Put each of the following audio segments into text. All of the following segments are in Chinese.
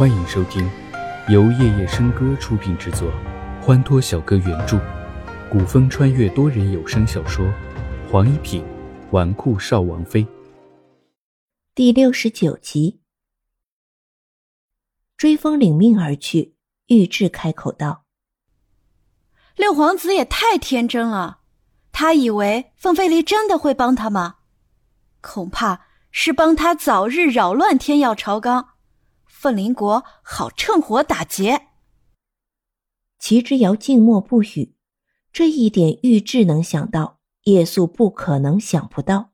欢迎收听由夜夜笙歌出品制作，欢脱小哥原著，古风穿越多人有声小说《黄一品纨绔少王妃》第六十九集。追风领命而去，玉质开口道：“六皇子也太天真了，他以为凤飞离真的会帮他吗？恐怕是帮他早日扰乱天耀朝纲。”凤林国好趁火打劫。齐之遥静默不语，这一点玉质能想到，叶素不可能想不到。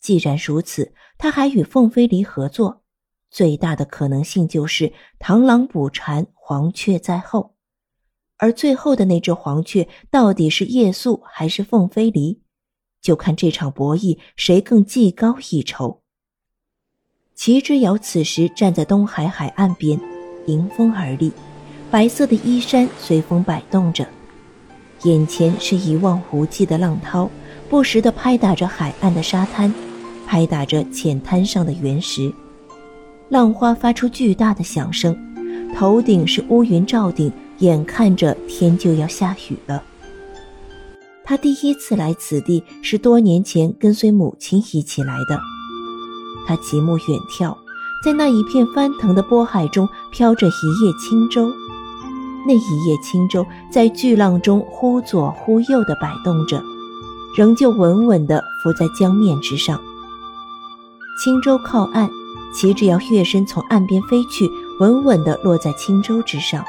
既然如此，他还与凤飞离合作，最大的可能性就是螳螂捕蝉，黄雀在后。而最后的那只黄雀，到底是叶素还是凤飞离，就看这场博弈谁更技高一筹。齐之遥此时站在东海海岸边，迎风而立，白色的衣衫随风摆动着，眼前是一望无际的浪涛，不时地拍打着海岸的沙滩，拍打着浅滩上的原石，浪花发出巨大的响声，头顶是乌云罩顶，眼看着天就要下雨了。他第一次来此地是多年前跟随母亲一起来的。他极目远眺，在那一片翻腾的波海中飘着一叶轻舟，那一叶轻舟在巨浪中忽左忽右地摆动着，仍旧稳稳地浮在江面之上。轻舟靠岸，齐之遥跃身从岸边飞去，稳稳地落在轻舟之上。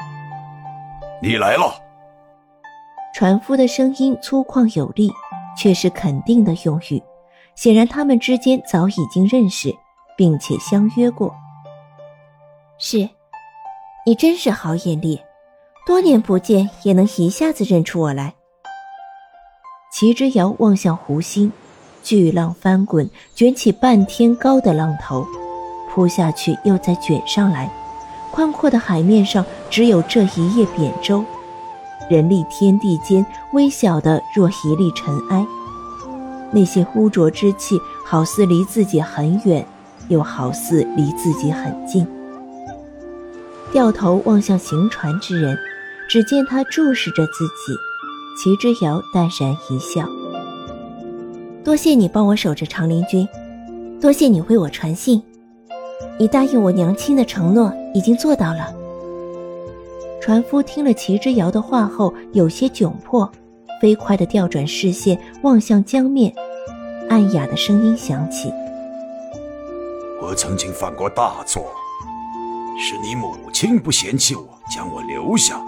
你来了。船夫的声音粗犷有力，却是肯定的用语。显然，他们之间早已经认识，并且相约过。是，你真是好眼力，多年不见也能一下子认出我来。齐之遥望向湖心，巨浪翻滚，卷起半天高的浪头，扑下去又再卷上来。宽阔的海面上只有这一叶扁舟，人立天地间，微小的若一粒尘埃。那些污浊之气，好似离自己很远，又好似离自己很近。掉头望向行船之人，只见他注视着自己。齐之遥淡然一笑：“多谢你帮我守着长林君，多谢你为我传信。你答应我娘亲的承诺，已经做到了。”船夫听了齐之遥的话后，有些窘迫。飞快地调转视线，望向江面，暗哑的声音响起：“我曾经犯过大错，是你母亲不嫌弃我，将我留下。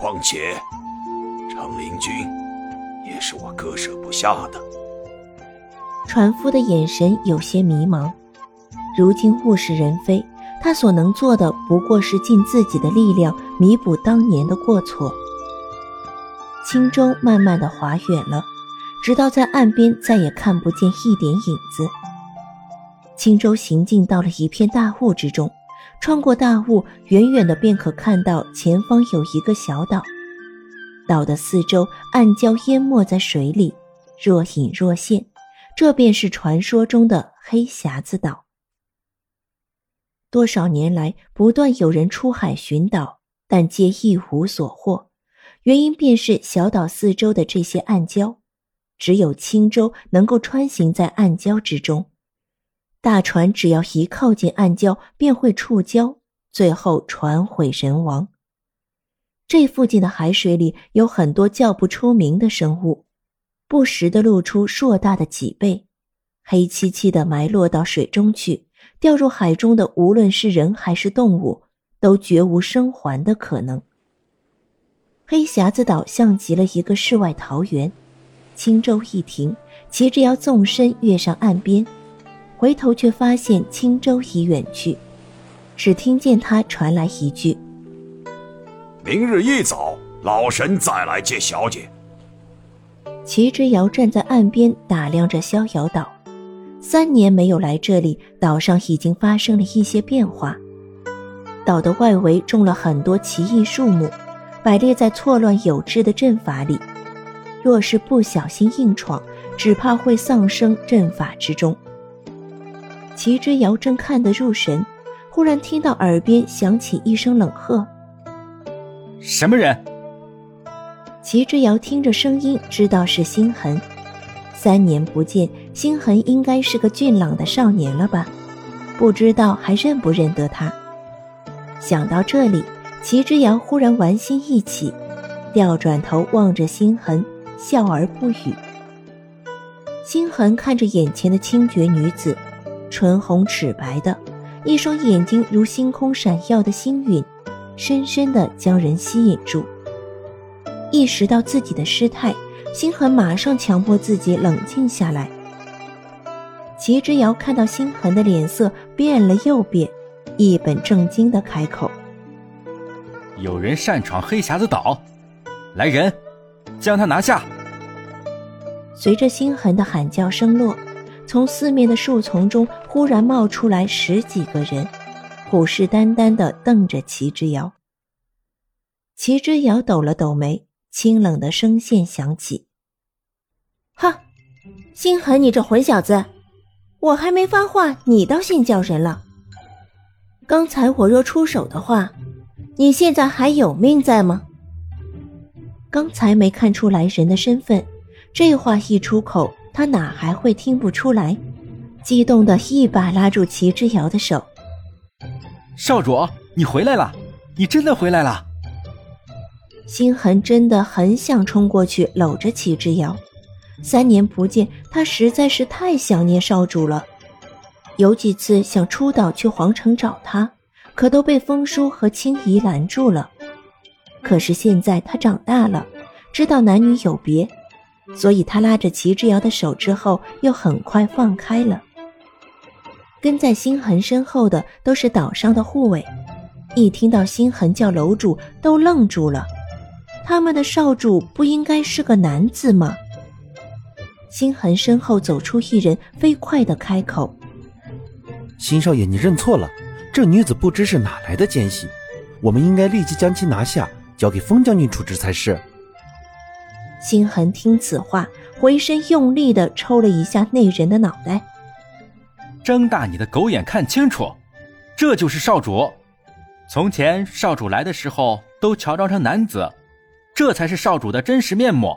况且，长陵君也是我割舍不下的。”船夫的眼神有些迷茫。如今物是人非，他所能做的不过是尽自己的力量弥补当年的过错。轻舟慢慢的划远了，直到在岸边再也看不见一点影子。轻舟行进到了一片大雾之中，穿过大雾，远远的便可看到前方有一个小岛，岛的四周暗礁淹没在水里，若隐若现，这便是传说中的黑匣子岛。多少年来，不断有人出海寻岛，但皆一无所获。原因便是小岛四周的这些暗礁，只有轻舟能够穿行在暗礁之中，大船只要一靠近暗礁便会触礁，最后船毁人亡。这附近的海水里有很多叫不出名的生物，不时的露出硕大的脊背，黑漆漆的埋落到水中去，掉入海中的无论是人还是动物，都绝无生还的可能。黑匣子岛像极了一个世外桃源，轻舟一停，齐之遥纵身跃上岸边，回头却发现轻舟已远去，只听见他传来一句：“明日一早，老神再来接小姐。”齐之遥站在岸边打量着逍遥岛，三年没有来这里，岛上已经发生了一些变化，岛的外围种了很多奇异树木。摆列在错乱有致的阵法里，若是不小心硬闯，只怕会丧生阵法之中。齐之遥正看得入神，忽然听到耳边响起一声冷喝：“什么人？”齐之遥听着声音，知道是星痕。三年不见，星痕应该是个俊朗的少年了吧？不知道还认不认得他。想到这里，齐之遥忽然玩心一起，调转头望着星痕，笑而不语。星痕看着眼前的清绝女子，唇红齿白的，一双眼睛如星空闪耀的星陨，深深的将人吸引住。意识到自己的失态，星痕马上强迫自己冷静下来。齐之遥看到星痕的脸色变了又变。一本正经的开口：“有人擅闯黑匣子岛，来人，将他拿下！”随着星痕的喊叫声落，从四面的树丛中忽然冒出来十几个人，虎视眈眈的瞪着齐之遥。齐之遥抖了抖眉，清冷的声线响起：“哼，心痕，你这混小子，我还没发话，你倒先叫人了。”刚才我若出手的话，你现在还有命在吗？刚才没看出来人的身份，这话一出口，他哪还会听不出来？激动的一把拉住齐之遥的手：“少主，你回来了，你真的回来了！”心痕真的很想冲过去搂着齐之遥，三年不见，他实在是太想念少主了。有几次想出岛去皇城找他，可都被风叔和青怡拦住了。可是现在他长大了，知道男女有别，所以他拉着齐之遥的手之后，又很快放开了。跟在星痕身后的都是岛上的护卫，一听到星痕叫楼主，都愣住了。他们的少主不应该是个男子吗？星痕身后走出一人，飞快的开口。心少爷，你认错了，这女子不知是哪来的奸细，我们应该立即将其拿下，交给封将军处置才是。星痕听此话，回身用力的抽了一下那人的脑袋，睁大你的狗眼看清楚，这就是少主。从前少主来的时候都乔装成男子，这才是少主的真实面目。